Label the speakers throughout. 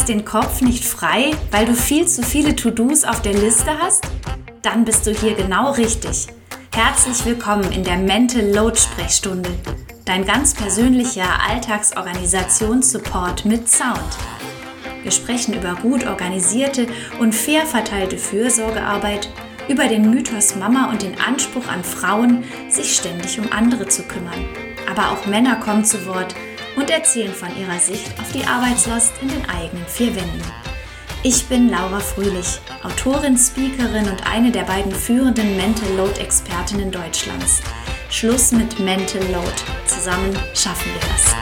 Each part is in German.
Speaker 1: kriegst den Kopf nicht frei, weil du viel zu viele To-Dos auf der Liste hast? Dann bist du hier genau richtig. Herzlich willkommen in der Mental Load Sprechstunde, dein ganz persönlicher Alltagsorganisationssupport mit Sound. Wir sprechen über gut organisierte und fair verteilte Fürsorgearbeit, über den Mythos Mama und den Anspruch an Frauen, sich ständig um andere zu kümmern. Aber auch Männer kommen zu Wort und erzählen von ihrer Sicht auf die Arbeitslast in den eigenen vier Wänden. Ich bin Laura Fröhlich, Autorin, Speakerin und eine der beiden führenden Mental Load Expertinnen Deutschlands. Schluss mit Mental Load. Zusammen schaffen wir das.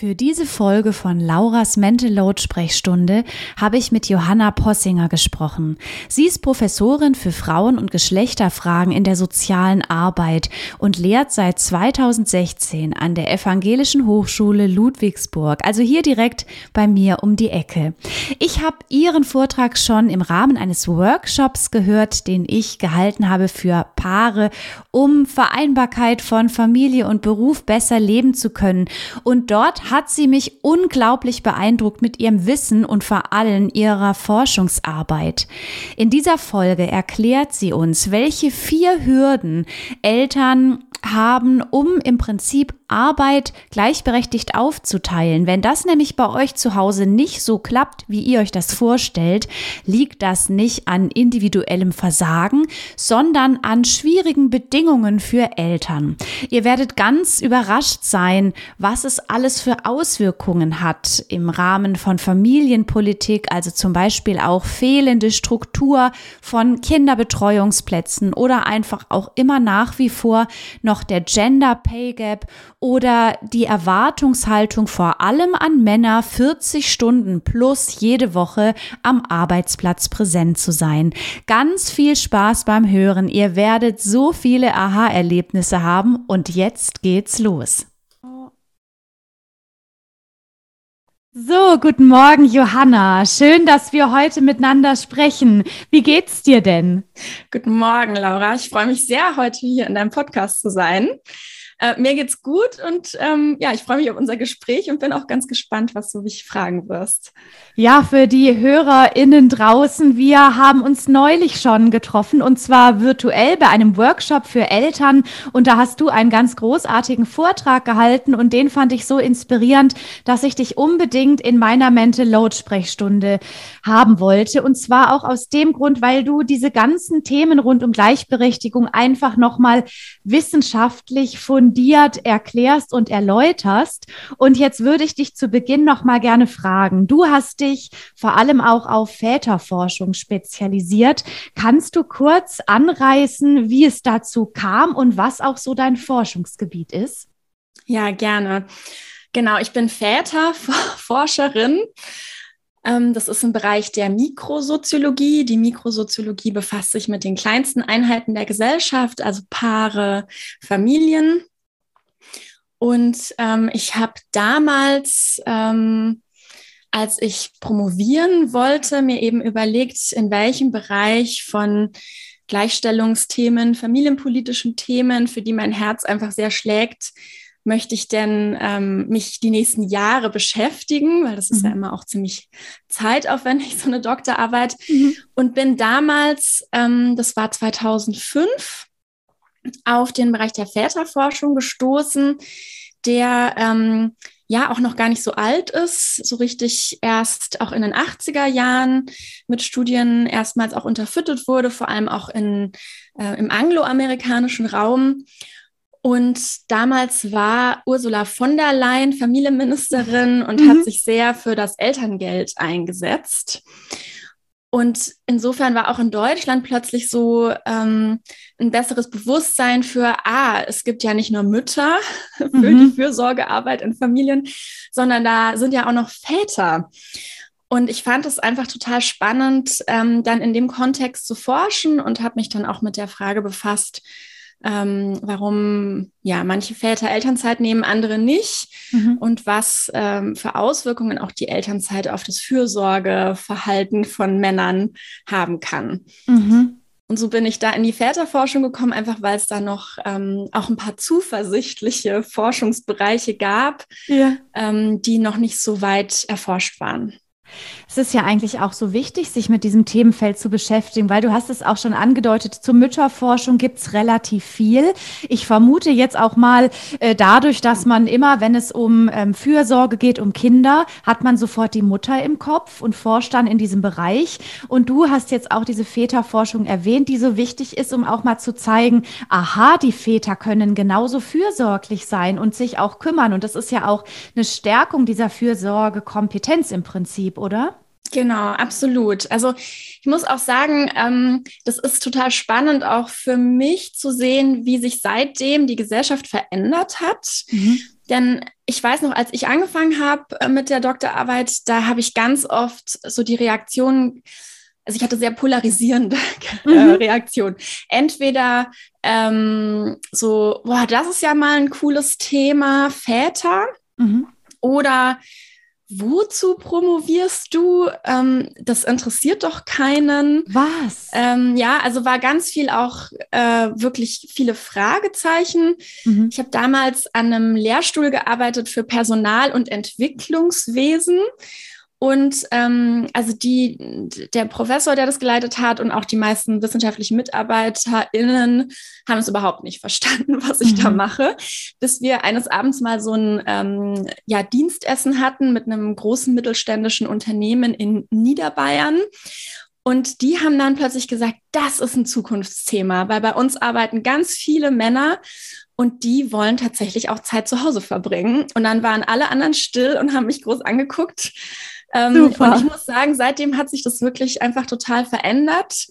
Speaker 1: Für diese Folge von Lauras Mental Load Sprechstunde habe ich mit Johanna Possinger gesprochen. Sie ist Professorin für Frauen- und Geschlechterfragen in der sozialen Arbeit und lehrt seit 2016 an der Evangelischen Hochschule Ludwigsburg, also hier direkt bei mir um die Ecke. Ich habe ihren Vortrag schon im Rahmen eines Workshops gehört, den ich gehalten habe für Paare, um Vereinbarkeit von Familie und Beruf besser leben zu können. Und dort hat sie mich unglaublich beeindruckt mit ihrem Wissen und vor allem ihrer Forschungsarbeit. In dieser Folge erklärt sie uns, welche vier Hürden Eltern haben, um im Prinzip Arbeit gleichberechtigt aufzuteilen. Wenn das nämlich bei euch zu Hause nicht so klappt, wie ihr euch das vorstellt, liegt das nicht an individuellem Versagen, sondern an schwierigen Bedingungen für Eltern. Ihr werdet ganz überrascht sein, was es alles für Auswirkungen hat im Rahmen von Familienpolitik, also zum Beispiel auch fehlende Struktur von Kinderbetreuungsplätzen oder einfach auch immer nach wie vor noch der Gender Pay Gap oder die Erwartungshaltung vor allem an Männer, 40 Stunden plus jede Woche am Arbeitsplatz präsent zu sein. Ganz viel Spaß beim Hören. Ihr werdet so viele Aha-Erlebnisse haben und jetzt geht's los. So, guten Morgen, Johanna. Schön, dass wir heute miteinander sprechen. Wie geht's dir denn?
Speaker 2: Guten Morgen, Laura. Ich freue mich sehr, heute hier in deinem Podcast zu sein. Äh, mir geht's gut und ähm, ja, ich freue mich auf unser Gespräch und bin auch ganz gespannt, was du mich fragen wirst.
Speaker 1: Ja, für die HörerInnen draußen, wir haben uns neulich schon getroffen und zwar virtuell bei einem Workshop für Eltern und da hast du einen ganz großartigen Vortrag gehalten und den fand ich so inspirierend, dass ich dich unbedingt in meiner Mental Load Sprechstunde haben wollte und zwar auch aus dem Grund, weil du diese ganzen Themen rund um Gleichberechtigung einfach nochmal wissenschaftlich von fundiert erklärst und erläuterst. Und jetzt würde ich dich zu Beginn noch mal gerne fragen. Du hast dich vor allem auch auf Väterforschung spezialisiert. Kannst du kurz anreißen, wie es dazu kam und was auch so dein Forschungsgebiet ist?
Speaker 2: Ja, gerne. Genau, ich bin Väterforscherin. Ähm, das ist ein Bereich der Mikrosoziologie. Die Mikrosoziologie befasst sich mit den kleinsten Einheiten der Gesellschaft, also Paare, Familien. Und ähm, ich habe damals, ähm, als ich promovieren wollte, mir eben überlegt, in welchem Bereich von Gleichstellungsthemen, familienpolitischen Themen, für die mein Herz einfach sehr schlägt, möchte ich denn ähm, mich die nächsten Jahre beschäftigen, weil das ist mhm. ja immer auch ziemlich zeitaufwendig, so eine Doktorarbeit. Mhm. Und bin damals, ähm, das war 2005, auf den Bereich der Väterforschung gestoßen, der ähm, ja auch noch gar nicht so alt ist, so richtig erst auch in den 80er Jahren mit Studien erstmals auch unterfüttert wurde, vor allem auch in, äh, im angloamerikanischen Raum. Und damals war Ursula von der Leyen Familienministerin und mhm. hat sich sehr für das Elterngeld eingesetzt. Und insofern war auch in Deutschland plötzlich so ähm, ein besseres Bewusstsein für, ah, es gibt ja nicht nur Mütter für mhm. die Fürsorgearbeit in Familien, sondern da sind ja auch noch Väter. Und ich fand es einfach total spannend, ähm, dann in dem Kontext zu forschen und habe mich dann auch mit der Frage befasst, ähm, warum ja manche Väter Elternzeit nehmen, andere nicht mhm. und was ähm, für Auswirkungen auch die Elternzeit auf das Fürsorgeverhalten von Männern haben kann. Mhm. Und so bin ich da in die Väterforschung gekommen, einfach weil es da noch ähm, auch ein paar zuversichtliche Forschungsbereiche gab, ja. ähm, die noch nicht so weit erforscht waren.
Speaker 1: Es ist ja eigentlich auch so wichtig, sich mit diesem Themenfeld zu beschäftigen, weil du hast es auch schon angedeutet, zur Mütterforschung gibt es relativ viel. Ich vermute jetzt auch mal, äh, dadurch, dass man immer, wenn es um ähm, Fürsorge geht, um Kinder, hat man sofort die Mutter im Kopf und forscht dann in diesem Bereich. Und du hast jetzt auch diese Väterforschung erwähnt, die so wichtig ist, um auch mal zu zeigen, aha, die Väter können genauso fürsorglich sein und sich auch kümmern. Und das ist ja auch eine Stärkung dieser Fürsorgekompetenz im Prinzip, oder?
Speaker 2: Genau, absolut. Also ich muss auch sagen, ähm, das ist total spannend auch für mich zu sehen, wie sich seitdem die Gesellschaft verändert hat. Mhm. Denn ich weiß noch, als ich angefangen habe äh, mit der Doktorarbeit, da habe ich ganz oft so die Reaktionen, also ich hatte sehr polarisierende äh, mhm. Reaktionen. Entweder ähm, so, boah, das ist ja mal ein cooles Thema, Väter. Mhm. Oder wozu promovierst du? Ähm, das interessiert doch keinen.
Speaker 1: Was?
Speaker 2: Ähm, ja, also war ganz viel auch äh, wirklich viele Fragezeichen. Mhm. Ich habe damals an einem Lehrstuhl gearbeitet für Personal- und Entwicklungswesen. Und ähm, also die, der Professor, der das geleitet hat und auch die meisten wissenschaftlichen MitarbeiterInnen haben es überhaupt nicht verstanden, was ich mhm. da mache, bis wir eines Abends mal so ein ähm, ja, Dienstessen hatten mit einem großen mittelständischen Unternehmen in Niederbayern. Und die haben dann plötzlich gesagt, das ist ein Zukunftsthema, weil bei uns arbeiten ganz viele Männer und die wollen tatsächlich auch Zeit zu Hause verbringen. Und dann waren alle anderen still und haben mich groß angeguckt ähm. Und ich muss sagen, seitdem hat sich das wirklich einfach total verändert.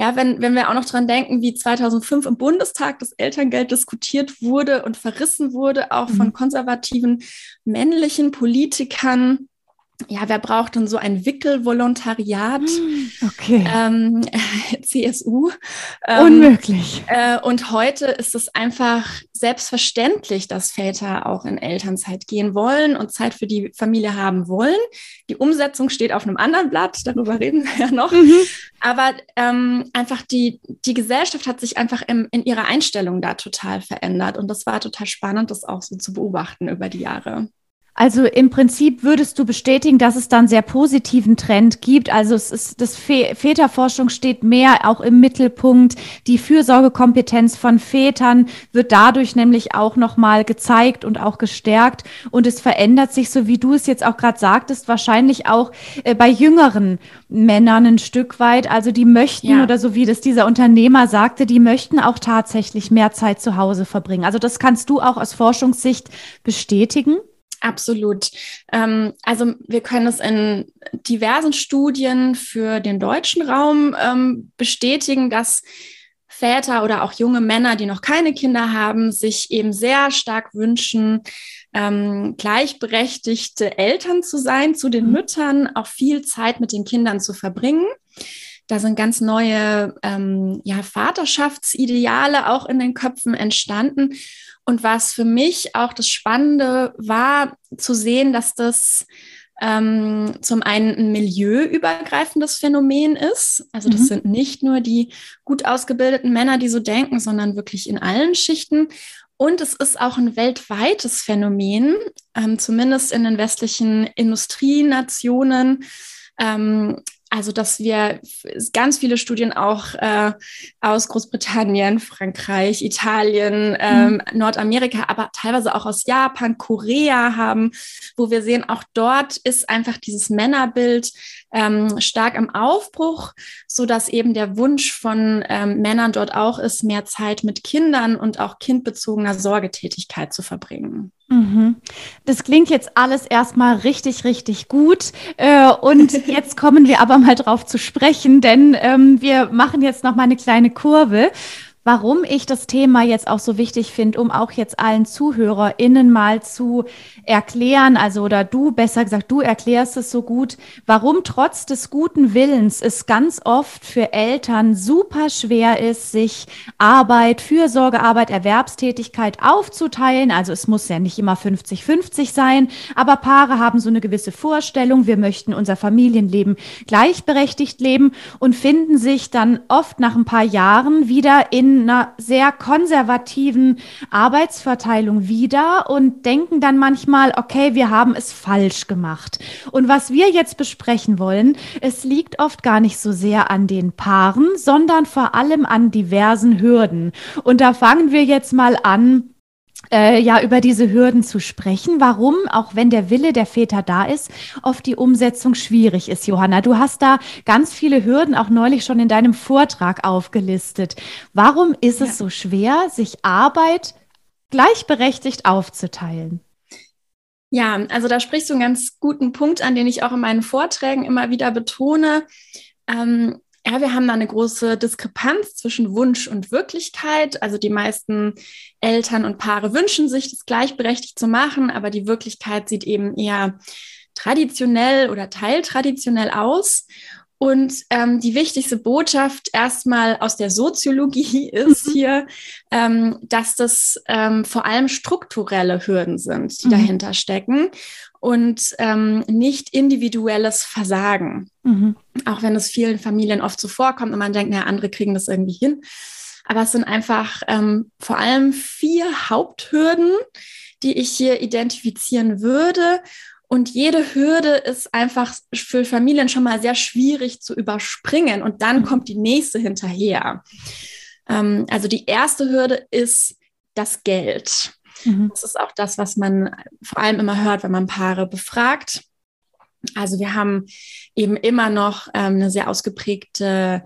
Speaker 2: Ja, wenn, wenn wir auch noch dran denken, wie 2005 im Bundestag das Elterngeld diskutiert wurde und verrissen wurde, auch mhm. von konservativen männlichen Politikern ja, wer braucht denn so ein Wickelvolontariat? Hm,
Speaker 1: okay.
Speaker 2: Ähm, CSU. Ähm,
Speaker 1: Unmöglich.
Speaker 2: Äh, und heute ist es einfach selbstverständlich, dass Väter auch in Elternzeit gehen wollen und Zeit für die Familie haben wollen. Die Umsetzung steht auf einem anderen Blatt, darüber reden wir ja noch. Mhm. Aber ähm, einfach die, die Gesellschaft hat sich einfach im, in ihrer Einstellung da total verändert. Und das war total spannend, das auch so zu beobachten über die Jahre.
Speaker 1: Also im Prinzip würdest du bestätigen, dass es dann sehr positiven Trend gibt. Also es ist, das Väterforschung steht mehr auch im Mittelpunkt. Die Fürsorgekompetenz von Vätern wird dadurch nämlich auch nochmal gezeigt und auch gestärkt. Und es verändert sich, so wie du es jetzt auch gerade sagtest, wahrscheinlich auch äh, bei jüngeren Männern ein Stück weit. Also die möchten, ja. oder so wie das dieser Unternehmer sagte, die möchten auch tatsächlich mehr Zeit zu Hause verbringen. Also das kannst du auch aus Forschungssicht bestätigen.
Speaker 2: Absolut. Ähm, also wir können es in diversen Studien für den deutschen Raum ähm, bestätigen, dass Väter oder auch junge Männer, die noch keine Kinder haben, sich eben sehr stark wünschen, ähm, gleichberechtigte Eltern zu sein, zu den mhm. Müttern, auch viel Zeit mit den Kindern zu verbringen. Da sind ganz neue ähm, ja, Vaterschaftsideale auch in den Köpfen entstanden. Und was für mich auch das Spannende war, zu sehen, dass das ähm, zum einen ein milieuübergreifendes Phänomen ist. Also das mhm. sind nicht nur die gut ausgebildeten Männer, die so denken, sondern wirklich in allen Schichten. Und es ist auch ein weltweites Phänomen, ähm, zumindest in den westlichen Industrienationen. Ähm, also, dass wir ganz viele Studien auch äh, aus Großbritannien, Frankreich, Italien, ähm, mhm. Nordamerika, aber teilweise auch aus Japan, Korea haben, wo wir sehen, auch dort ist einfach dieses Männerbild ähm, stark im Aufbruch, so dass eben der Wunsch von ähm, Männern dort auch ist, mehr Zeit mit Kindern und auch kindbezogener Sorgetätigkeit zu verbringen.
Speaker 1: Mhm. Das klingt jetzt alles erstmal richtig, richtig gut. Äh, und jetzt kommen wir aber mal drauf zu sprechen, denn ähm, wir machen jetzt noch mal eine kleine Kurve. Warum ich das Thema jetzt auch so wichtig finde, um auch jetzt allen ZuhörerInnen mal zu erklären, also oder du, besser gesagt, du erklärst es so gut, warum trotz des guten Willens es ganz oft für Eltern super schwer ist, sich Arbeit, Fürsorgearbeit, Erwerbstätigkeit aufzuteilen. Also es muss ja nicht immer 50-50 sein, aber Paare haben so eine gewisse Vorstellung, wir möchten unser Familienleben gleichberechtigt leben und finden sich dann oft nach ein paar Jahren wieder in einer sehr konservativen Arbeitsverteilung wieder und denken dann manchmal, okay, wir haben es falsch gemacht. Und was wir jetzt besprechen wollen, es liegt oft gar nicht so sehr an den Paaren, sondern vor allem an diversen Hürden. Und da fangen wir jetzt mal an äh, ja über diese Hürden zu sprechen. Warum, auch wenn der Wille der Väter da ist, oft die Umsetzung schwierig ist, Johanna. Du hast da ganz viele Hürden auch neulich schon in deinem Vortrag aufgelistet. Warum ist es ja. so schwer, sich Arbeit gleichberechtigt aufzuteilen?
Speaker 2: Ja, also da sprichst du einen ganz guten Punkt an, den ich auch in meinen Vorträgen immer wieder betone. Ähm, ja, wir haben da eine große Diskrepanz zwischen Wunsch und Wirklichkeit. Also die meisten Eltern und Paare wünschen sich, das gleichberechtigt zu machen, aber die Wirklichkeit sieht eben eher traditionell oder teiltraditionell aus. Und ähm, die wichtigste Botschaft erstmal aus der Soziologie ist mhm. hier, ähm, dass das ähm, vor allem strukturelle Hürden sind, die mhm. dahinter stecken und ähm, nicht individuelles Versagen. Mhm. Auch wenn es vielen Familien oft so vorkommt und man denkt, naja, andere kriegen das irgendwie hin. Aber es sind einfach ähm, vor allem vier Haupthürden, die ich hier identifizieren würde. Und jede Hürde ist einfach für Familien schon mal sehr schwierig zu überspringen. Und dann mhm. kommt die nächste hinterher. Ähm, also die erste Hürde ist das Geld. Mhm. Das ist auch das, was man vor allem immer hört, wenn man Paare befragt. Also wir haben eben immer noch ähm, eine sehr ausgeprägte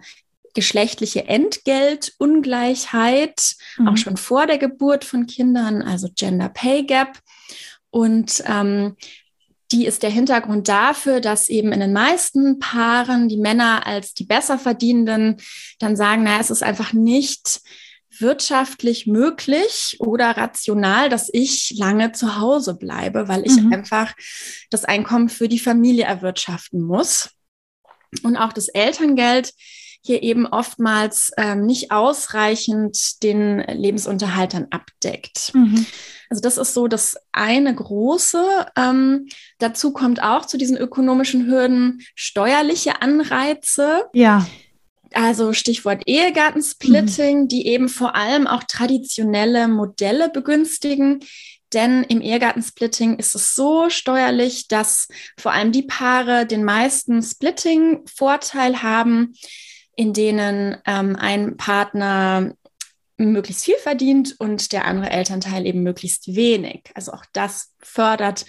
Speaker 2: geschlechtliche Entgeltungleichheit, mhm. auch schon vor der Geburt von Kindern, also Gender Pay Gap. Und ähm, die ist der Hintergrund dafür, dass eben in den meisten Paaren die Männer als die besser verdienenden dann sagen, naja, es ist einfach nicht wirtschaftlich möglich oder rational, dass ich lange zu Hause bleibe, weil ich mhm. einfach das Einkommen für die Familie erwirtschaften muss. Und auch das Elterngeld hier eben oftmals ähm, nicht ausreichend den Lebensunterhalt dann abdeckt. Mhm. Also das ist so das eine große. Ähm, dazu kommt auch zu diesen ökonomischen Hürden steuerliche Anreize.
Speaker 1: Ja.
Speaker 2: Also Stichwort Ehegattensplitting, mhm. die eben vor allem auch traditionelle Modelle begünstigen. Denn im Ehegattensplitting ist es so steuerlich, dass vor allem die Paare den meisten Splitting-Vorteil haben, in denen ähm, ein Partner möglichst viel verdient und der andere Elternteil eben möglichst wenig. Also auch das fördert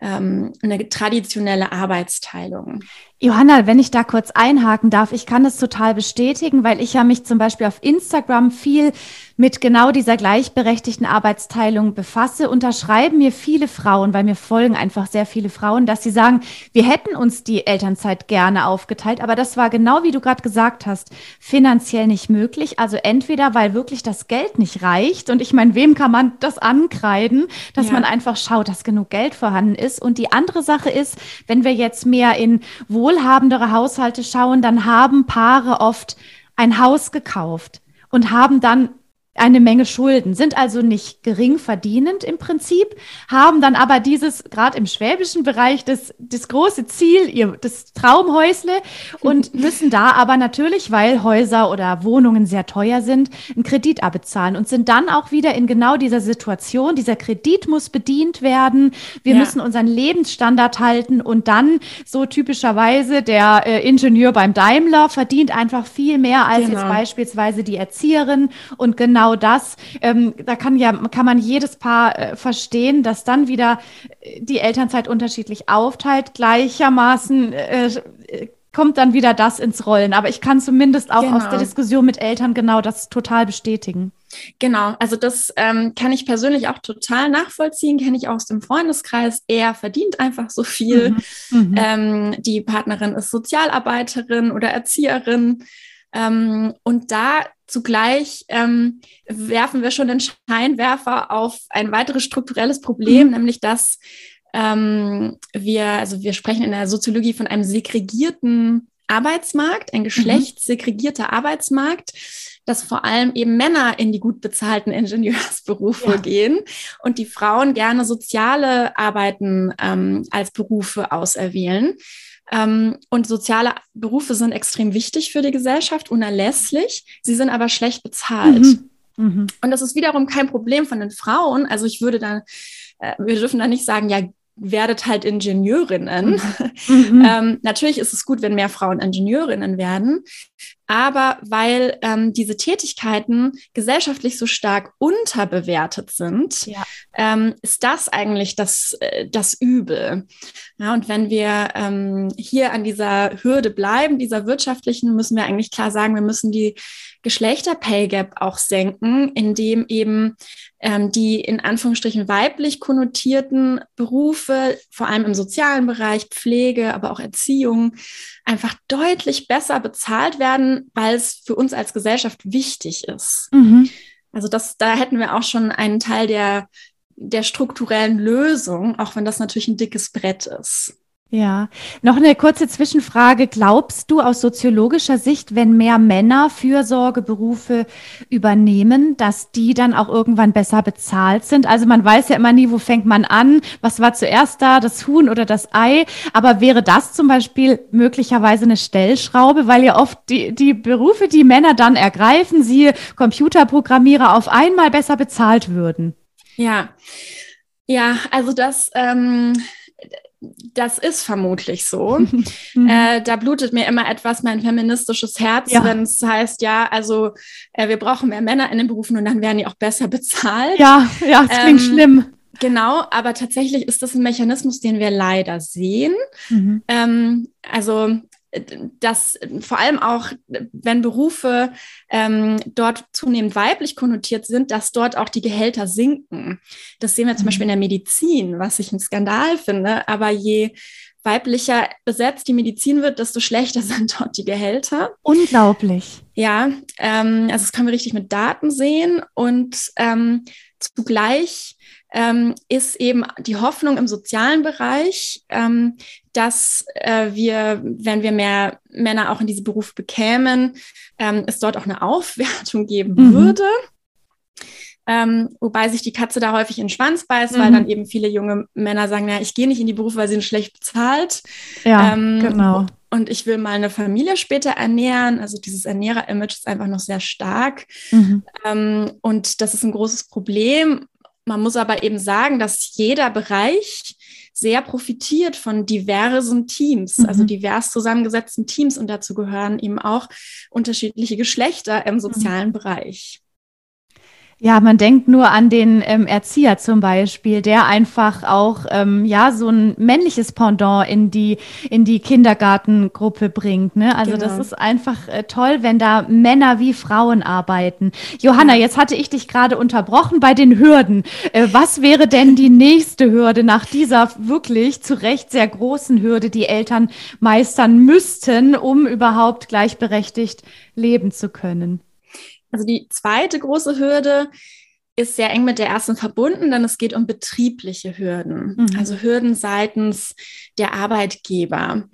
Speaker 2: ähm, eine traditionelle Arbeitsteilung.
Speaker 1: Johanna, wenn ich da kurz einhaken darf, ich kann das total bestätigen, weil ich ja mich zum Beispiel auf Instagram viel mit genau dieser gleichberechtigten Arbeitsteilung befasse, unterschreiben mir viele Frauen, weil mir folgen einfach sehr viele Frauen, dass sie sagen, wir hätten uns die Elternzeit gerne aufgeteilt, aber das war genau wie du gerade gesagt hast, finanziell nicht möglich. Also entweder, weil wirklich das Geld nicht reicht und ich meine, wem kann man das ankreiden, dass ja. man einfach schaut, dass genug Geld vorhanden ist. Und die andere Sache ist, wenn wir jetzt mehr in wohlhabendere Haushalte schauen, dann haben Paare oft ein Haus gekauft und haben dann eine Menge Schulden, sind also nicht gering verdienend im Prinzip, haben dann aber dieses, gerade im schwäbischen Bereich, das, das große Ziel, ihr, das Traumhäusle und müssen da aber natürlich, weil Häuser oder Wohnungen sehr teuer sind, einen Kredit abbezahlen und sind dann auch wieder in genau dieser Situation, dieser Kredit muss bedient werden, wir ja. müssen unseren Lebensstandard halten und dann so typischerweise der äh, Ingenieur beim Daimler verdient einfach viel mehr als genau. jetzt beispielsweise die Erzieherin und genau genau das. Ähm, da kann ja kann man jedes Paar äh, verstehen, dass dann wieder äh, die Elternzeit unterschiedlich aufteilt. Gleichermaßen äh, kommt dann wieder das ins Rollen. Aber ich kann zumindest auch genau. aus der genau. Diskussion mit Eltern genau das total bestätigen.
Speaker 2: Genau, also das ähm, kann ich persönlich auch total nachvollziehen, kenne ich auch aus dem Freundeskreis. Er verdient einfach so viel. Mhm. Mhm. Ähm, die Partnerin ist Sozialarbeiterin oder Erzieherin Ähm, und da zugleich ähm, werfen wir schon den Scheinwerfer auf ein weiteres strukturelles Problem, mhm. nämlich dass ähm, wir, also wir sprechen in der Soziologie von einem segregierten Arbeitsmarkt, ein mhm. geschlechtssegregierter Arbeitsmarkt, dass vor allem eben Männer in die gut bezahlten Ingenieursberufe ja. gehen und die Frauen gerne soziale Arbeiten ähm, als Berufe auserwählen. Ähm, und soziale Berufe sind extrem wichtig für die Gesellschaft, unerlässlich. Sie sind aber schlecht bezahlt. Mhm. Mhm. Und das ist wiederum kein Problem von den Frauen. Also ich würde da, äh, wir dürfen da nicht sagen, ja, werdet halt Ingenieurinnen. Mhm. ähm, natürlich ist es gut, wenn mehr Frauen Ingenieurinnen werden, aber weil ähm, diese Tätigkeiten gesellschaftlich so stark unterbewertet sind, ja. ähm, ist das eigentlich das, äh, das Übel. Ja, und wenn wir ähm, hier an dieser Hürde bleiben, dieser wirtschaftlichen, müssen wir eigentlich klar sagen, wir müssen die Geschlechter-Pay Gap auch senken, indem eben ähm, die in Anführungsstrichen weiblich konnotierten Berufe, vor allem im sozialen Bereich, Pflege, aber auch Erziehung, einfach deutlich besser bezahlt werden, weil es für uns als Gesellschaft wichtig ist. Mhm. Also das, da hätten wir auch schon einen Teil der, der strukturellen Lösung, auch wenn das natürlich ein dickes Brett ist.
Speaker 1: Ja, noch eine kurze Zwischenfrage. Glaubst du aus soziologischer Sicht, wenn mehr Männer Fürsorgeberufe übernehmen, dass die dann auch irgendwann besser bezahlt sind? Also man weiß ja immer nie, wo fängt man an? Was war zuerst da, das Huhn oder das Ei? Aber wäre das zum Beispiel möglicherweise eine Stellschraube, weil ja oft die, die Berufe, die Männer dann ergreifen, sie Computerprogrammierer auf einmal besser bezahlt würden?
Speaker 2: Ja, ja, also das, ähm, das ist vermutlich so. Mhm. äh, da blutet mir immer etwas mein feministisches Herz, ja. wenn es heißt, ja, also äh, wir brauchen mehr Männer in den Berufen und dann werden die auch besser bezahlt.
Speaker 1: Ja, ja, das klingt ähm, schlimm.
Speaker 2: Genau, aber tatsächlich ist das ein Mechanismus, den wir leider sehen. Mhm. Ähm, also dass vor allem auch, wenn Berufe ähm, dort zunehmend weiblich konnotiert sind, dass dort auch die Gehälter sinken. Das sehen wir zum mhm. Beispiel in der Medizin, was ich ein Skandal finde. Aber je weiblicher besetzt die Medizin wird, desto schlechter sind dort die Gehälter.
Speaker 1: Unglaublich.
Speaker 2: Ja, ähm, also das können wir richtig mit Daten sehen und ähm, zugleich ähm, ist eben die Hoffnung im sozialen Bereich, ähm, dass äh, wir, wenn wir mehr Männer auch in diese Berufe bekämen, ähm, es dort auch eine Aufwertung geben mhm. würde. Ähm, wobei sich die Katze da häufig in den Schwanz beißt, mhm. weil dann eben viele junge Männer sagen, ja, ich gehe nicht in die Berufe, weil sie sind schlecht bezahlt.
Speaker 1: Ja, ähm, genau.
Speaker 2: Und ich will mal eine Familie später ernähren. Also dieses Ernährer-Image ist einfach noch sehr stark. Mhm. Ähm, und das ist ein großes Problem. Man muss aber eben sagen, dass jeder Bereich sehr profitiert von diversen Teams, mhm. also divers zusammengesetzten Teams und dazu gehören eben auch unterschiedliche Geschlechter im sozialen mhm. Bereich.
Speaker 1: Ja, man denkt nur an den ähm, Erzieher zum Beispiel, der einfach auch ähm, ja so ein männliches Pendant in die in die Kindergartengruppe bringt. Ne? Also genau. das ist einfach äh, toll, wenn da Männer wie Frauen arbeiten. Johanna, ja. jetzt hatte ich dich gerade unterbrochen bei den Hürden. Äh, was wäre denn die nächste Hürde nach dieser wirklich zu Recht sehr großen Hürde, die Eltern meistern müssten, um überhaupt gleichberechtigt leben zu können?
Speaker 2: Also die zweite große Hürde ist sehr eng mit der ersten verbunden, denn es geht um betriebliche Hürden, mhm. also Hürden seitens der Arbeitgeber.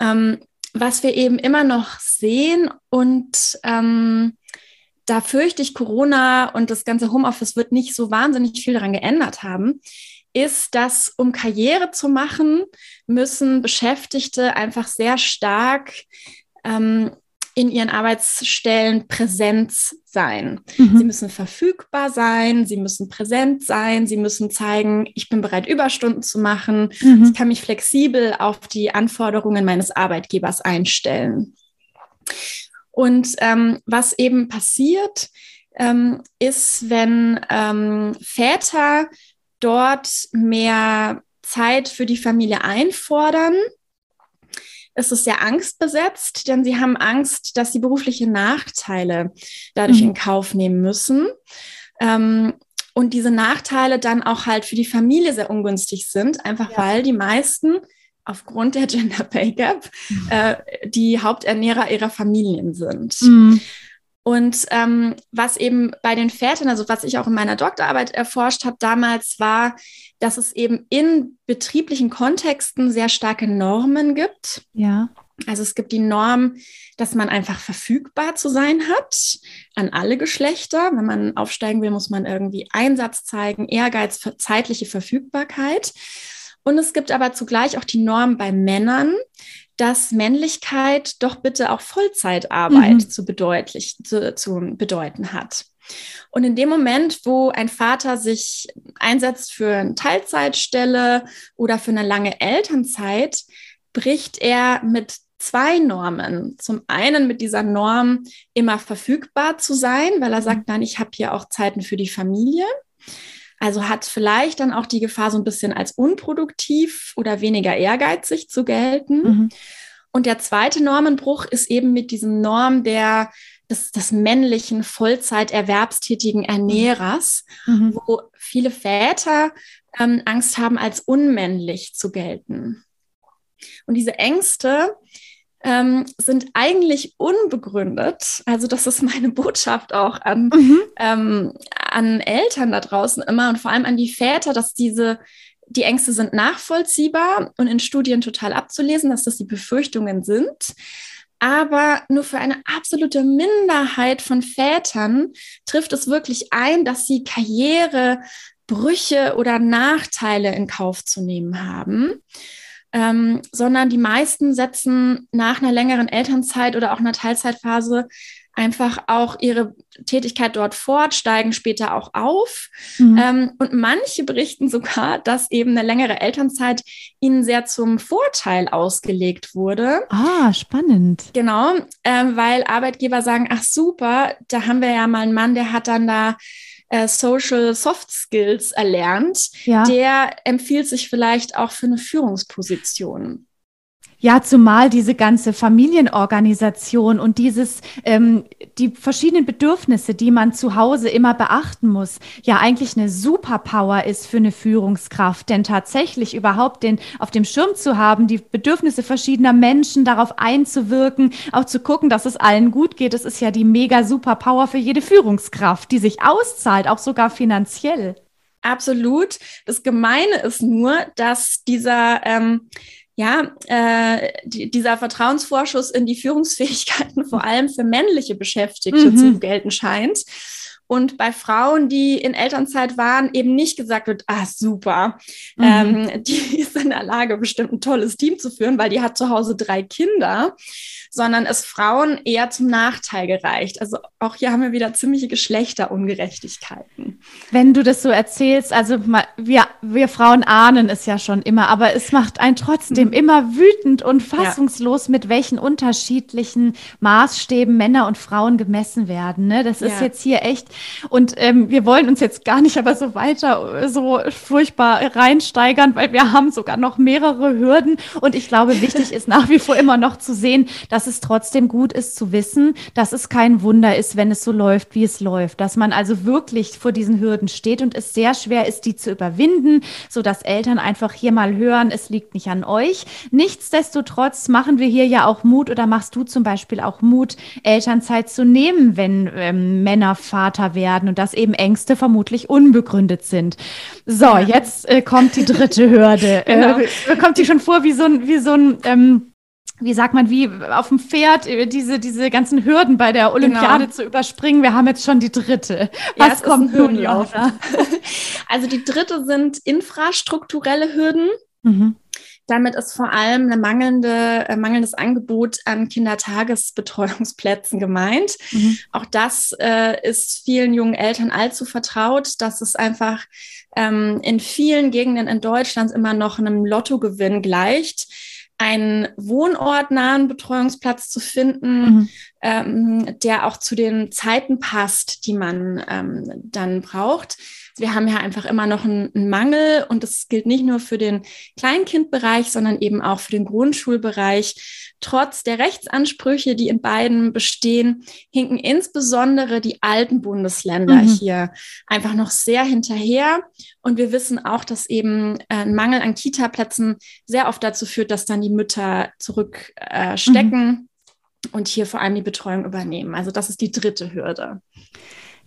Speaker 2: Ähm, was wir eben immer noch sehen und ähm, da fürchte ich, Corona und das ganze Homeoffice wird nicht so wahnsinnig viel daran geändert haben, ist, dass um Karriere zu machen, müssen Beschäftigte einfach sehr stark ähm, in ihren Arbeitsstellen präsent sein. Mhm. Sie müssen verfügbar sein, sie müssen präsent sein, sie müssen zeigen, ich bin bereit, Überstunden zu machen, mhm. ich kann mich flexibel auf die Anforderungen meines Arbeitgebers einstellen. Und ähm, was eben passiert, ähm, ist, wenn ähm, Väter dort mehr Zeit für die Familie einfordern, ist es sehr angstbesetzt, denn sie haben Angst, dass sie berufliche Nachteile dadurch mhm. in Kauf nehmen müssen. Ähm, und diese Nachteile dann auch halt für die Familie sehr ungünstig sind, einfach ja. weil die meisten aufgrund der Gender Pay Gap mhm. äh, die Haupternährer ihrer Familien sind. Mhm. Und ähm, was eben bei den Vätern, also was ich auch in meiner Doktorarbeit erforscht habe damals, war, dass es eben in betrieblichen Kontexten sehr starke Normen gibt.
Speaker 1: Ja.
Speaker 2: Also es gibt die Norm, dass man einfach verfügbar zu sein hat an alle Geschlechter. Wenn man aufsteigen will, muss man irgendwie Einsatz zeigen, Ehrgeiz, zeitliche Verfügbarkeit. Und es gibt aber zugleich auch die Norm bei Männern, dass Männlichkeit doch bitte auch Vollzeitarbeit mhm. zu, bedeutlich, zu, zu bedeuten hat. Und in dem Moment, wo ein Vater sich einsetzt für eine Teilzeitstelle oder für eine lange Elternzeit, bricht er mit zwei Normen. Zum einen mit dieser Norm, immer verfügbar zu sein, weil er sagt, mhm. nein, ich habe hier auch Zeiten für die Familie. Also hat vielleicht dann auch die Gefahr, so ein bisschen als unproduktiv oder weniger ehrgeizig zu gelten. Mhm. Und der zweite Normenbruch ist eben mit diesem Norm der, des, des männlichen Vollzeiterwerbstätigen Ernährers, mhm. wo viele Väter ähm, Angst haben, als unmännlich zu gelten. Und diese Ängste, ähm, sind eigentlich unbegründet. Also das ist meine Botschaft auch an, mhm. ähm, an Eltern da draußen immer und vor allem an die Väter, dass diese die Ängste sind nachvollziehbar und in Studien total abzulesen, dass das die Befürchtungen sind. Aber nur für eine absolute Minderheit von Vätern trifft es wirklich ein, dass sie Karrierebrüche oder Nachteile in Kauf zu nehmen haben ähm, sondern die meisten setzen nach einer längeren Elternzeit oder auch einer Teilzeitphase einfach auch ihre Tätigkeit dort fort, steigen später auch auf. Mhm. Ähm, und manche berichten sogar, dass eben eine längere Elternzeit ihnen sehr zum Vorteil ausgelegt wurde.
Speaker 1: Ah, spannend.
Speaker 2: Genau, äh, weil Arbeitgeber sagen, ach super, da haben wir ja mal einen Mann, der hat dann da äh, Social Soft Skills erlernt, ja. der empfiehlt sich vielleicht auch für eine Führungsposition.
Speaker 1: Ja, zumal diese ganze Familienorganisation und dieses, ähm, die verschiedenen Bedürfnisse, die man zu Hause immer beachten muss, ja eigentlich eine Superpower ist für eine Führungskraft. Denn tatsächlich überhaupt den auf dem Schirm zu haben, die Bedürfnisse verschiedener Menschen darauf einzuwirken, auch zu gucken, dass es allen gut geht, das ist ja die mega Superpower für jede Führungskraft, die sich auszahlt, auch sogar finanziell.
Speaker 2: Absolut. Das Gemeine ist nur, dass dieser ähm, ja, äh, die, dieser Vertrauensvorschuss in die Führungsfähigkeiten vor allem für männliche Beschäftigte mhm. zu gelten scheint. Und bei Frauen, die in Elternzeit waren, eben nicht gesagt wird, ah, super, mhm. ähm, die ist in der Lage, bestimmt ein tolles Team zu führen, weil die hat zu Hause drei Kinder sondern es Frauen eher zum Nachteil gereicht. Also auch hier haben wir wieder ziemliche Geschlechterungerechtigkeiten.
Speaker 1: Wenn du das so erzählst, also wir, wir Frauen ahnen es ja schon immer, aber es macht einen trotzdem mhm. immer wütend und fassungslos, ja. mit welchen unterschiedlichen Maßstäben Männer und Frauen gemessen werden. Ne? Das ist ja. jetzt hier echt, und ähm, wir wollen uns jetzt gar nicht aber so weiter so furchtbar reinsteigern, weil wir haben sogar noch mehrere Hürden und ich glaube, wichtig ist nach wie vor immer noch zu sehen, dass dass es trotzdem gut ist zu wissen, dass es kein Wunder ist, wenn es so läuft, wie es läuft. Dass man also wirklich vor diesen Hürden steht und es sehr schwer ist, die zu überwinden, sodass Eltern einfach hier mal hören, es liegt nicht an euch. Nichtsdestotrotz machen wir hier ja auch Mut oder machst du zum Beispiel auch Mut, Elternzeit zu nehmen, wenn ähm, Männer Vater werden und dass eben Ängste vermutlich unbegründet sind. So, jetzt äh, kommt die dritte Hürde. genau. äh, kommt die schon vor wie so ein, wie so ein ähm, wie sagt man, wie auf dem Pferd äh, diese, diese ganzen Hürden bei der Olympiade genau. zu überspringen. Wir haben jetzt schon die dritte.
Speaker 2: Was ja, kommt nun, Laura? Also die dritte sind infrastrukturelle Hürden. Mhm. Damit ist vor allem ein mangelnde, äh, mangelndes Angebot an Kindertagesbetreuungsplätzen gemeint. Mhm. Auch das äh, ist vielen jungen Eltern allzu vertraut, dass es einfach ähm, in vielen Gegenden in Deutschland immer noch einem Lottogewinn gleicht einen wohnortnahen Betreuungsplatz zu finden, mhm. ähm, der auch zu den Zeiten passt, die man ähm, dann braucht. Wir haben ja einfach immer noch einen, einen Mangel und das gilt nicht nur für den Kleinkindbereich, sondern eben auch für den Grundschulbereich. Trotz der Rechtsansprüche, die in beiden bestehen, hinken insbesondere die alten Bundesländer mhm. hier einfach noch sehr hinterher. Und wir wissen auch, dass eben äh, ein Mangel an Kita-Plätzen sehr oft dazu führt, dass dann die Mütter zurückstecken. Äh, mhm und hier vor allem die Betreuung übernehmen. Also das ist die dritte Hürde.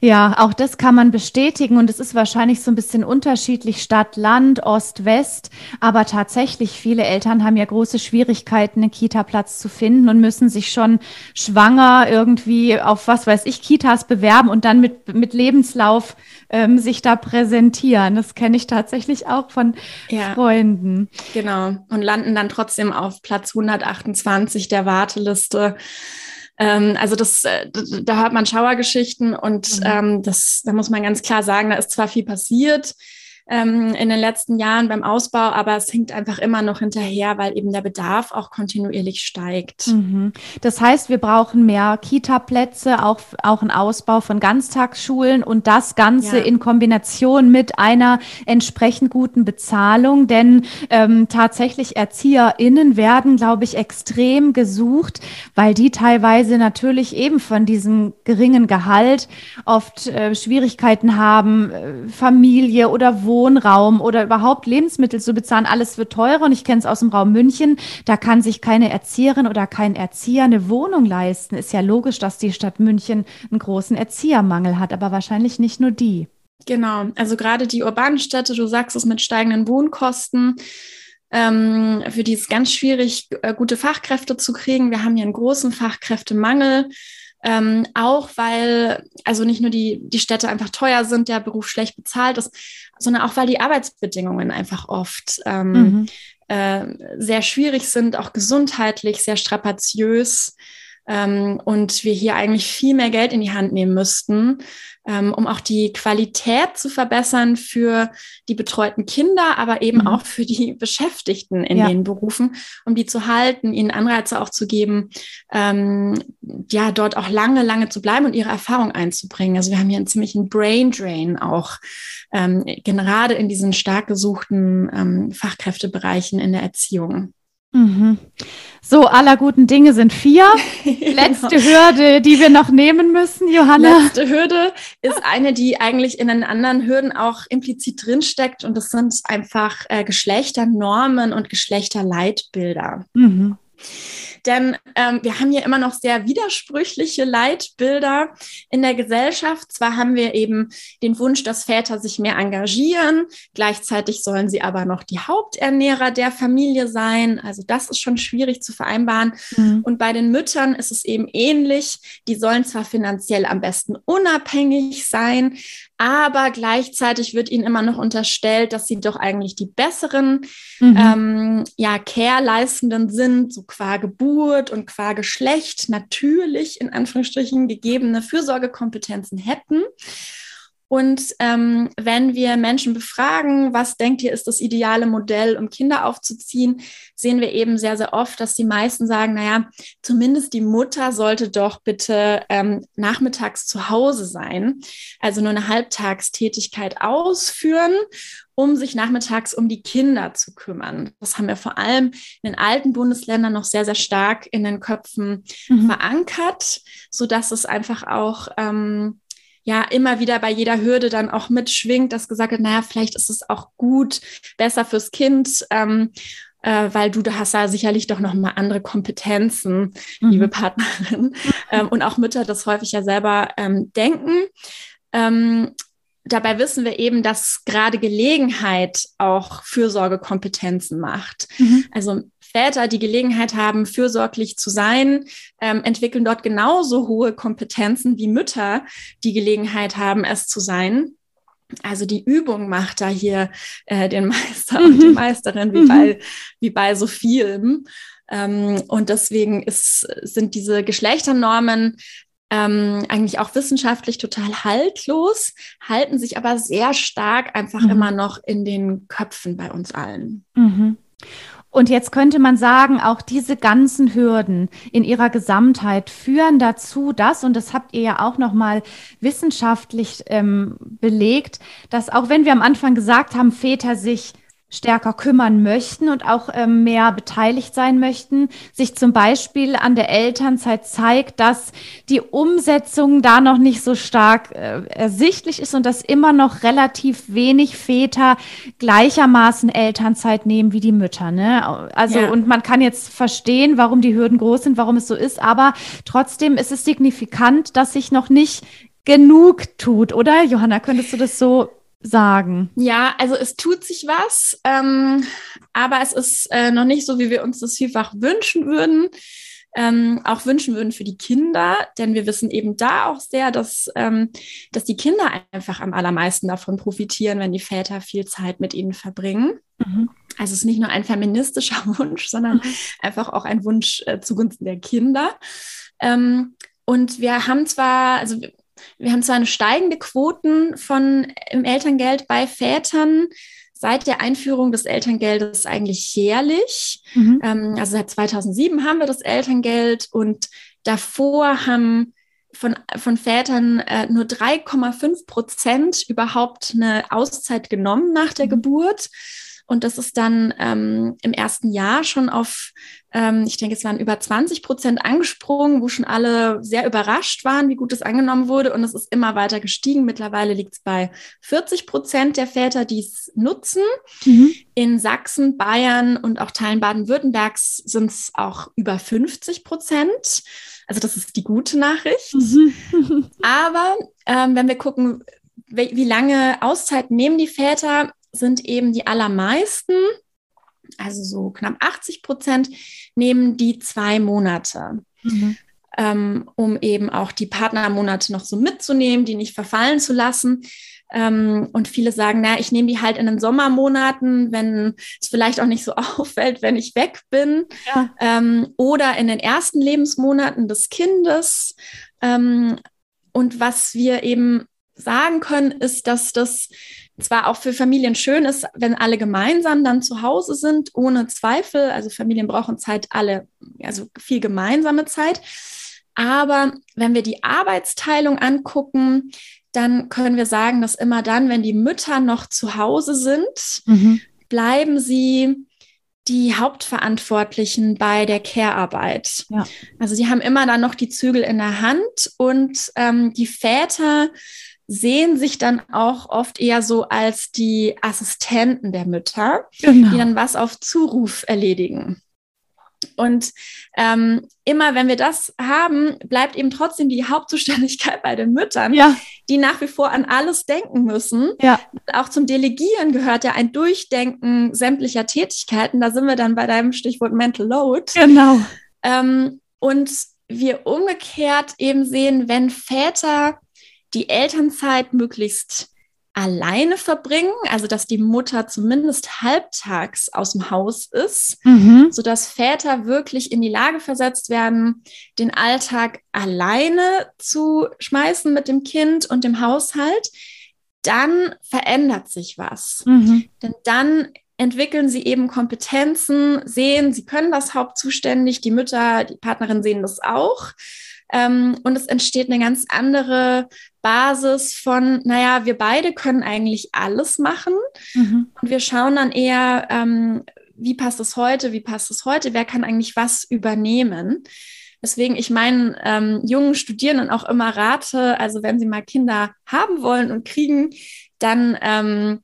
Speaker 1: Ja, auch das kann man bestätigen und es ist wahrscheinlich so ein bisschen unterschiedlich Stadt, Land, Ost, West. Aber tatsächlich, viele Eltern haben ja große Schwierigkeiten, einen Kita-Platz zu finden und müssen sich schon schwanger irgendwie auf was weiß ich, Kitas bewerben und dann mit, mit Lebenslauf ähm, sich da präsentieren. Das kenne ich tatsächlich auch von ja, Freunden.
Speaker 2: Genau. Und landen dann trotzdem auf Platz 128 der Warteliste. Ähm, also das, äh, da hört man Schauergeschichten und mhm. ähm, das, da muss man ganz klar sagen, da ist zwar viel passiert, ähm, in den letzten Jahren beim Ausbau, aber es hinkt einfach immer noch hinterher, weil eben der Bedarf auch kontinuierlich steigt.
Speaker 1: Mhm. Das heißt, wir brauchen mehr Kita-Plätze, auch, auch einen Ausbau von Ganztagsschulen und das Ganze ja. in Kombination mit einer entsprechend guten Bezahlung, denn ähm, tatsächlich ErzieherInnen werden, glaube ich, extrem gesucht, weil die teilweise natürlich eben von diesem geringen Gehalt oft äh, Schwierigkeiten haben, äh, Familie oder Wohnung Wohnraum oder überhaupt Lebensmittel zu bezahlen. Alles wird teurer und ich kenne es aus dem Raum München. Da kann sich keine Erzieherin oder kein Erzieher eine Wohnung leisten. Ist ja logisch, dass die Stadt München einen großen Erziehermangel hat, aber wahrscheinlich nicht nur die.
Speaker 2: Genau, also gerade die urbanen Städte, du sagst es mit steigenden Wohnkosten. Ähm, für die ist ganz schwierig, äh, gute Fachkräfte zu kriegen. Wir haben hier einen großen Fachkräftemangel. Ähm, auch weil, also nicht nur die, die Städte einfach teuer sind, der Beruf schlecht bezahlt ist, sondern auch weil die Arbeitsbedingungen einfach oft ähm, mhm. äh, sehr schwierig sind, auch gesundheitlich sehr strapaziös ähm, und wir hier eigentlich viel mehr Geld in die Hand nehmen müssten, ähm, um auch die Qualität zu verbessern für die betreuten Kinder, aber eben mhm. auch für die Beschäftigten in ja. den Berufen, um die zu halten, ihnen Anreize auch zu geben, ähm, ja, dort auch lange, lange zu bleiben und ihre Erfahrung einzubringen. Also wir haben hier einen ziemlichen Brain Drain auch, ähm, gerade in diesen stark gesuchten ähm, Fachkräftebereichen in der Erziehung.
Speaker 1: Mhm. So, aller guten Dinge sind vier. Letzte genau. Hürde, die wir noch nehmen müssen, Johanna.
Speaker 2: Letzte Hürde ist eine, die eigentlich in den anderen Hürden auch implizit drinsteckt und das sind einfach äh, Geschlechternormen und Geschlechterleitbilder. Mhm. Denn ähm, wir haben hier immer noch sehr widersprüchliche Leitbilder in der Gesellschaft. Zwar haben wir eben den Wunsch, dass Väter sich mehr engagieren, gleichzeitig sollen sie aber noch die Haupternährer der Familie sein. Also das ist schon schwierig zu vereinbaren. Mhm. Und bei den Müttern ist es eben ähnlich. Die sollen zwar finanziell am besten unabhängig sein, aber gleichzeitig wird ihnen immer noch unterstellt, dass sie doch eigentlich die besseren mhm. ähm, ja, Care-Leistenden sind, so qua Geburt und qua Geschlecht natürlich in Anführungsstrichen gegebene Fürsorgekompetenzen hätten. Und ähm, wenn wir Menschen befragen, was denkt ihr, ist das ideale Modell, um Kinder aufzuziehen, sehen wir eben sehr, sehr oft, dass die meisten sagen, naja, zumindest die Mutter sollte doch bitte ähm, nachmittags zu Hause sein, also nur eine Halbtagstätigkeit ausführen um sich nachmittags um die Kinder zu kümmern. Das haben wir vor allem in den alten Bundesländern noch sehr, sehr stark in den Köpfen mhm. verankert, sodass es einfach auch ähm, ja immer wieder bei jeder Hürde dann auch mitschwingt, dass gesagt wird, naja, vielleicht ist es auch gut, besser fürs Kind. Ähm, äh, weil du da hast ja sicherlich doch noch mal andere Kompetenzen, mhm. liebe Partnerin. Ähm, und auch Mütter das häufig ja selber ähm, denken. Ähm, dabei wissen wir eben, dass gerade Gelegenheit auch Fürsorgekompetenzen macht. Mhm. Also Väter, die Gelegenheit haben, fürsorglich zu sein, ähm, entwickeln dort genauso hohe Kompetenzen wie Mütter, die Gelegenheit haben, es zu sein. Also die Übung macht da hier äh, den Meister mhm. und die Meisterin, wie, mhm. bei, wie bei so vielem. Ähm, und deswegen ist, sind diese Geschlechternormen ähm, eigentlich auch wissenschaftlich total haltlos, halten sich aber sehr stark einfach mhm. immer noch in den Köpfen bei uns allen.
Speaker 1: Mhm. Und jetzt könnte man sagen, auch diese ganzen Hürden in ihrer Gesamtheit führen dazu, dass, und das habt ihr ja auch nochmal wissenschaftlich ähm, belegt, dass auch wenn wir am Anfang gesagt haben, Väter sich stärker kümmern möchten und auch ähm, mehr beteiligt sein möchten, sich zum Beispiel an der Elternzeit zeigt, dass die Umsetzung da noch nicht so stark äh, ersichtlich ist und dass immer noch relativ wenig Väter gleichermaßen Elternzeit nehmen wie die Mütter. Ne? Also ja. und man kann jetzt verstehen, warum die Hürden groß sind, warum es so ist, aber trotzdem ist es signifikant, dass sich noch nicht genug tut, oder Johanna? Könntest du das so sagen?
Speaker 2: Ja, also es tut sich was, ähm, aber es ist äh, noch nicht so, wie wir uns das vielfach wünschen würden. Ähm, auch wünschen würden für die Kinder, denn wir wissen eben da auch sehr, dass, ähm, dass die Kinder einfach am allermeisten davon profitieren, wenn die Väter viel Zeit mit ihnen verbringen. Mhm. Also es ist nicht nur ein feministischer Wunsch, sondern mhm. einfach auch ein Wunsch äh, zugunsten der Kinder. Ähm, und wir haben zwar, also wir haben zwar eine steigende Quoten von im Elterngeld bei Vätern seit der Einführung des Elterngeldes eigentlich jährlich. Mhm. Ähm, also seit 2007 haben wir das Elterngeld und davor haben von, von Vätern äh, nur 3,5 Prozent überhaupt eine Auszeit genommen nach der mhm. Geburt. Und das ist dann ähm, im ersten Jahr schon auf, ähm, ich denke, es waren über 20 Prozent angesprungen, wo schon alle sehr überrascht waren, wie gut es angenommen wurde. Und es ist immer weiter gestiegen. Mittlerweile liegt es bei 40 Prozent der Väter, die es nutzen. Mhm. In Sachsen, Bayern und auch Teilen Baden-Württembergs sind es auch über 50 Prozent. Also das ist die gute Nachricht. Mhm. Aber ähm, wenn wir gucken, wie, wie lange Auszeit nehmen die Väter, sind eben die allermeisten, also so knapp 80 Prozent, nehmen die zwei Monate. Mhm. Ähm, um eben auch die Partnermonate noch so mitzunehmen, die nicht verfallen zu lassen. Ähm, und viele sagen, na, ich nehme die halt in den Sommermonaten, wenn es vielleicht auch nicht so auffällt, wenn ich weg bin. Ja. Ähm, oder in den ersten Lebensmonaten des Kindes. Ähm, und was wir eben sagen können, ist, dass das zwar auch für Familien schön ist, wenn alle gemeinsam dann zu Hause sind, ohne Zweifel. Also Familien brauchen Zeit, alle, also viel gemeinsame Zeit. Aber wenn wir die Arbeitsteilung angucken, dann können wir sagen, dass immer dann, wenn die Mütter noch zu Hause sind, mhm. bleiben sie die Hauptverantwortlichen bei der Care-Arbeit. Ja. Also sie haben immer dann noch die Zügel in der Hand und ähm, die Väter sehen sich dann auch oft eher so als die Assistenten der Mütter, genau. die dann was auf Zuruf erledigen. Und ähm, immer wenn wir das haben, bleibt eben trotzdem die Hauptzuständigkeit bei den Müttern, ja. die nach wie vor an alles denken müssen. Ja. Auch zum Delegieren gehört ja ein Durchdenken sämtlicher Tätigkeiten. Da sind wir dann bei deinem Stichwort Mental Load.
Speaker 1: Genau.
Speaker 2: Ähm, und wir umgekehrt eben sehen, wenn Väter die Elternzeit möglichst alleine verbringen, also dass die Mutter zumindest halbtags aus dem Haus ist, mhm. sodass Väter wirklich in die Lage versetzt werden, den Alltag alleine zu schmeißen mit dem Kind und dem Haushalt, dann verändert sich was. Mhm. Denn dann entwickeln sie eben Kompetenzen, sehen, sie können das hauptzuständig, die Mütter, die Partnerin sehen das auch. Ähm, und es entsteht eine ganz andere Basis von, naja, wir beide können eigentlich alles machen. Mhm. Und wir schauen dann eher, ähm, wie passt es heute, wie passt es heute, wer kann eigentlich was übernehmen. Deswegen ich meinen ähm, jungen Studierenden auch immer rate, also wenn sie mal Kinder haben wollen und kriegen, dann ähm,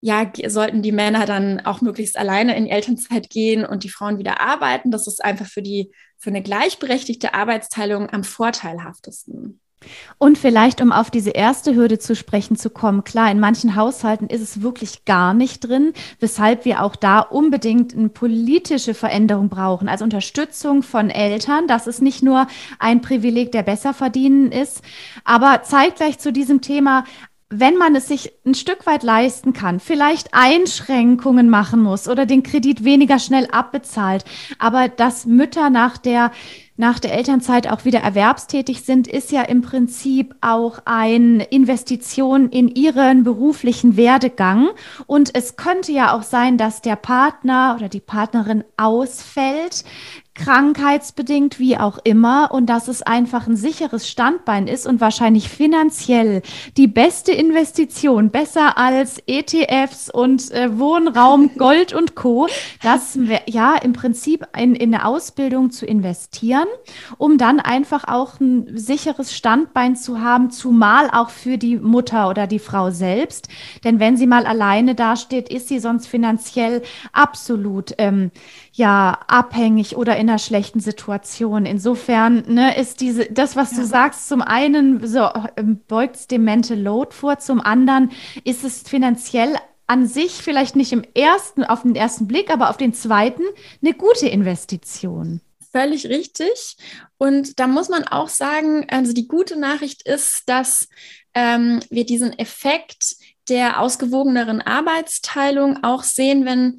Speaker 2: ja, sollten die Männer dann auch möglichst alleine in die Elternzeit gehen und die Frauen wieder arbeiten. Das ist einfach für die für eine gleichberechtigte Arbeitsteilung am vorteilhaftesten.
Speaker 1: Und vielleicht, um auf diese erste Hürde zu sprechen zu kommen, klar, in manchen Haushalten ist es wirklich gar nicht drin, weshalb wir auch da unbedingt eine politische Veränderung brauchen, also Unterstützung von Eltern, dass es nicht nur ein Privileg der Besserverdienen ist, aber zeitgleich zu diesem Thema wenn man es sich ein Stück weit leisten kann, vielleicht Einschränkungen machen muss oder den Kredit weniger schnell abbezahlt, aber dass Mütter nach der nach der Elternzeit auch wieder erwerbstätig sind, ist ja im Prinzip auch eine Investition in ihren beruflichen Werdegang. Und es könnte ja auch sein, dass der Partner oder die Partnerin ausfällt krankheitsbedingt, wie auch immer, und dass es einfach ein sicheres Standbein ist und wahrscheinlich finanziell die beste Investition, besser als ETFs und äh, Wohnraum, Gold und Co., das ja im Prinzip in, in eine Ausbildung zu investieren, um dann einfach auch ein sicheres Standbein zu haben, zumal auch für die Mutter oder die Frau selbst. Denn wenn sie mal alleine dasteht, ist sie sonst finanziell absolut ähm, ja abhängig oder in einer schlechten Situation. Insofern ne, ist diese das, was ja. du sagst, zum einen so ähm, beugt es dem Mental Load vor, zum anderen ist es finanziell an sich vielleicht nicht im ersten, auf den ersten Blick, aber auf den zweiten eine gute Investition.
Speaker 2: Völlig richtig. Und da muss man auch sagen, also die gute Nachricht ist, dass ähm, wir diesen Effekt der ausgewogeneren Arbeitsteilung auch sehen, wenn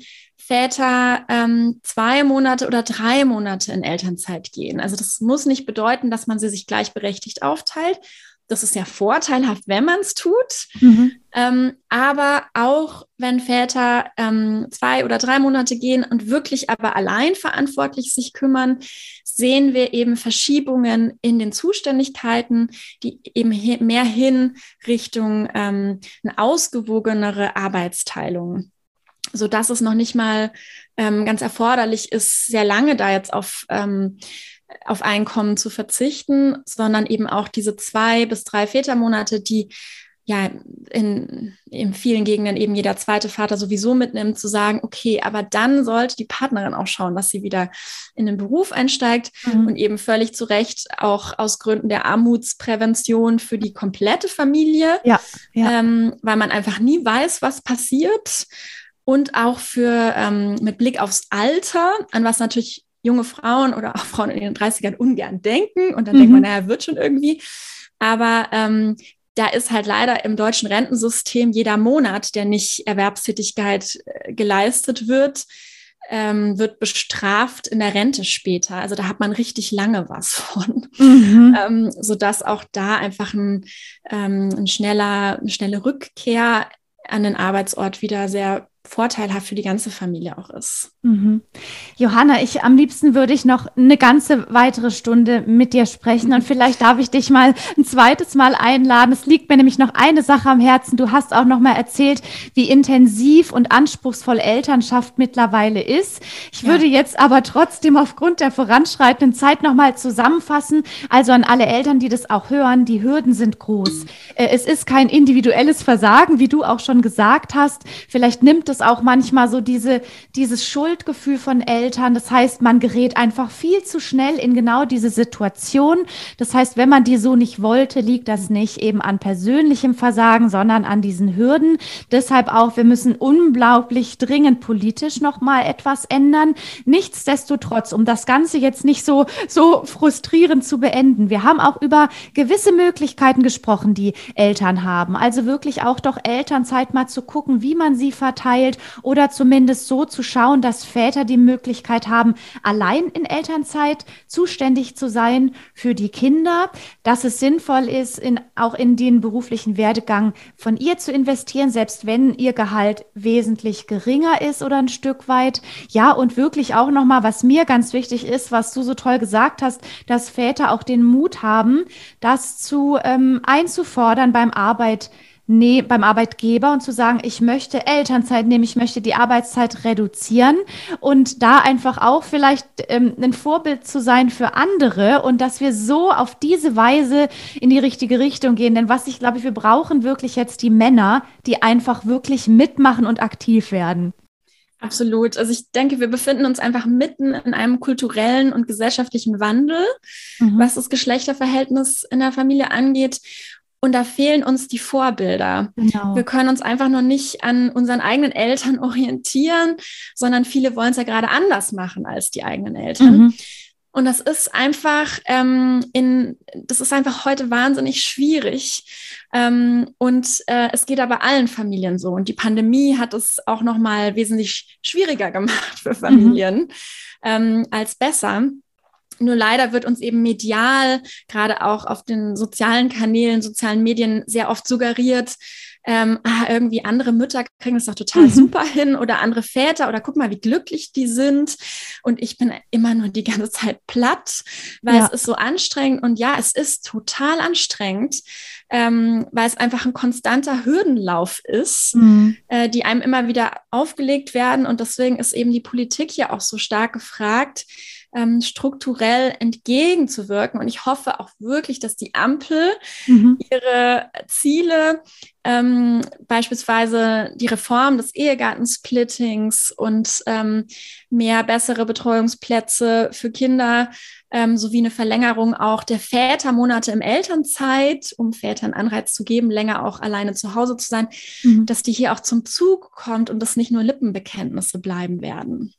Speaker 2: Väter ähm, zwei Monate oder drei Monate in Elternzeit gehen. Also das muss nicht bedeuten, dass man sie sich gleichberechtigt aufteilt. Das ist ja vorteilhaft, wenn man es tut. Mhm. Ähm, aber auch wenn Väter ähm, zwei oder drei Monate gehen und wirklich aber allein verantwortlich sich kümmern, sehen wir eben Verschiebungen in den Zuständigkeiten, die eben mehr hin Richtung ähm, eine ausgewogenere Arbeitsteilung so dass es noch nicht mal ähm, ganz erforderlich ist, sehr lange da jetzt auf, ähm, auf Einkommen zu verzichten, sondern eben auch diese zwei bis drei Vätermonate, die ja in, in vielen Gegenden eben jeder zweite Vater sowieso mitnimmt, zu sagen, okay, aber dann sollte die Partnerin auch schauen, dass sie wieder in den Beruf einsteigt mhm. und eben völlig zu Recht auch aus Gründen der Armutsprävention für die komplette Familie, ja, ja. Ähm, weil man einfach nie weiß, was passiert und auch für ähm, mit Blick aufs Alter, an was natürlich junge Frauen oder auch Frauen in ihren 30ern ungern denken. Und dann mhm. denkt man, naja, wird schon irgendwie. Aber ähm, da ist halt leider im deutschen Rentensystem jeder Monat, der nicht Erwerbstätigkeit äh, geleistet wird, ähm, wird bestraft in der Rente später. Also da hat man richtig lange was von, mhm. ähm, sodass auch da einfach ein, ähm, ein schneller, eine schnelle Rückkehr an den Arbeitsort wieder sehr vorteilhaft für die ganze Familie auch ist.
Speaker 1: Mhm. Johanna, ich am liebsten würde ich noch eine ganze weitere Stunde mit dir sprechen und vielleicht darf ich dich mal ein zweites Mal einladen. Es liegt mir nämlich noch eine Sache am Herzen. Du hast auch noch mal erzählt, wie intensiv und anspruchsvoll Elternschaft mittlerweile ist. Ich ja. würde jetzt aber trotzdem aufgrund der voranschreitenden Zeit noch mal zusammenfassen. Also an alle Eltern, die das auch hören, die Hürden sind groß. Äh, es ist kein individuelles Versagen, wie du auch schon gesagt hast. Vielleicht nimmt es auch manchmal so diese, dieses Schuldgefühl von Eltern. Das heißt, man gerät einfach viel zu schnell in genau diese Situation. Das heißt, wenn man die so nicht wollte, liegt das nicht eben an persönlichem Versagen, sondern an diesen Hürden. Deshalb auch, wir müssen unglaublich dringend politisch nochmal etwas ändern. Nichtsdestotrotz, um das Ganze jetzt nicht so, so frustrierend zu beenden. Wir haben auch über gewisse Möglichkeiten gesprochen, die Eltern haben. Also wirklich auch doch Elternzeit mal zu gucken, wie man sie verteilt verteilt oder zumindest so zu schauen, dass Väter die Möglichkeit haben, allein in Elternzeit zuständig zu sein für die Kinder, dass es sinnvoll ist, in, auch in den beruflichen Werdegang von ihr zu investieren, selbst wenn ihr Gehalt wesentlich geringer ist oder ein Stück weit. Ja, und wirklich auch nochmal, was mir ganz wichtig ist, was du so toll gesagt hast, dass Väter auch den Mut haben, das zu ähm, einzufordern beim Arbeit nee, beim Arbeitgeber und zu sagen, ich möchte Elternzeit nehmen, ich möchte die Arbeitszeit reduzieren und da einfach auch vielleicht ähm, ein Vorbild zu sein für andere und dass wir so auf diese Weise in die richtige Richtung gehen. Denn was ich glaube, wir brauchen wirklich jetzt die Männer, die einfach wirklich mitmachen und aktiv werden.
Speaker 2: Absolut. Also ich denke, wir befinden uns einfach mitten in einem kulturellen und gesellschaftlichen Wandel, mhm. was das Geschlechterverhältnis in der Familie angeht. Und da fehlen uns die Vorbilder. Genau. Wir können uns einfach noch nicht an unseren eigenen Eltern orientieren, sondern viele wollen es ja gerade anders machen als die eigenen Eltern. Mhm. Und das ist einfach ähm, in, das ist einfach heute wahnsinnig schwierig. Ähm, und äh, es geht aber allen Familien so. Und die Pandemie hat es auch noch mal wesentlich schwieriger gemacht für Familien mhm. ähm, als besser. Nur leider wird uns eben medial, gerade auch auf den sozialen Kanälen, sozialen Medien sehr oft suggeriert, ähm, ah, irgendwie andere Mütter kriegen das doch total mhm. super hin oder andere Väter oder guck mal, wie glücklich die sind. Und ich bin immer nur die ganze Zeit platt, weil ja. es ist so anstrengend. Und ja, es ist total anstrengend, ähm, weil es einfach ein konstanter Hürdenlauf ist, mhm. äh, die einem immer wieder aufgelegt werden. Und deswegen ist eben die Politik ja auch so stark gefragt, ähm, strukturell entgegenzuwirken. Und ich hoffe auch wirklich, dass die Ampel mhm. ihre Ziele, ähm, beispielsweise die Reform des Ehegattensplittings und ähm, mehr bessere Betreuungsplätze für Kinder, ähm, sowie eine Verlängerung auch der Vätermonate im Elternzeit, um Vätern Anreiz zu geben, länger auch alleine zu Hause zu sein, mhm. dass die hier auch zum Zug kommt und dass nicht nur Lippenbekenntnisse bleiben werden.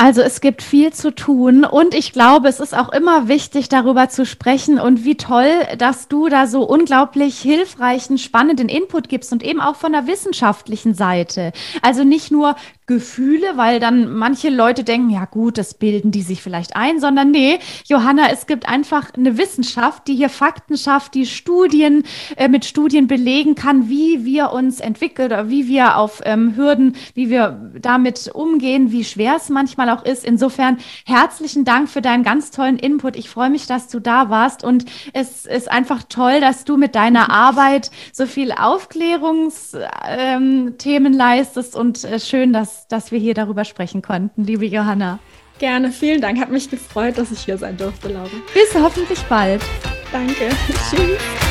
Speaker 1: Also es gibt viel zu tun und ich glaube, es ist auch immer wichtig, darüber zu sprechen und wie toll, dass du da so unglaublich hilfreichen, spannenden Input gibst und eben auch von der wissenschaftlichen Seite. Also nicht nur Gefühle, weil dann manche Leute denken, ja gut, das bilden die sich vielleicht ein, sondern nee, Johanna, es gibt einfach eine Wissenschaft, die hier Fakten schafft, die Studien äh, mit Studien belegen kann, wie wir uns entwickeln oder wie wir auf ähm, Hürden, wie wir damit umgehen, wie schwer es manchmal auch ist. Insofern herzlichen Dank für deinen ganz tollen Input. Ich freue mich, dass du da warst und es ist einfach toll, dass du mit deiner Arbeit so viel Aufklärungsthemen ähm, leistest und äh, schön, dass dass, wir hier darüber sprechen konnten, liebe Johanna.
Speaker 2: Gerne, vielen Dank. Hat mich gefreut, dass ich hier sein durfte, Laura.
Speaker 1: Bis hoffentlich bald.
Speaker 2: Danke. Tschüss.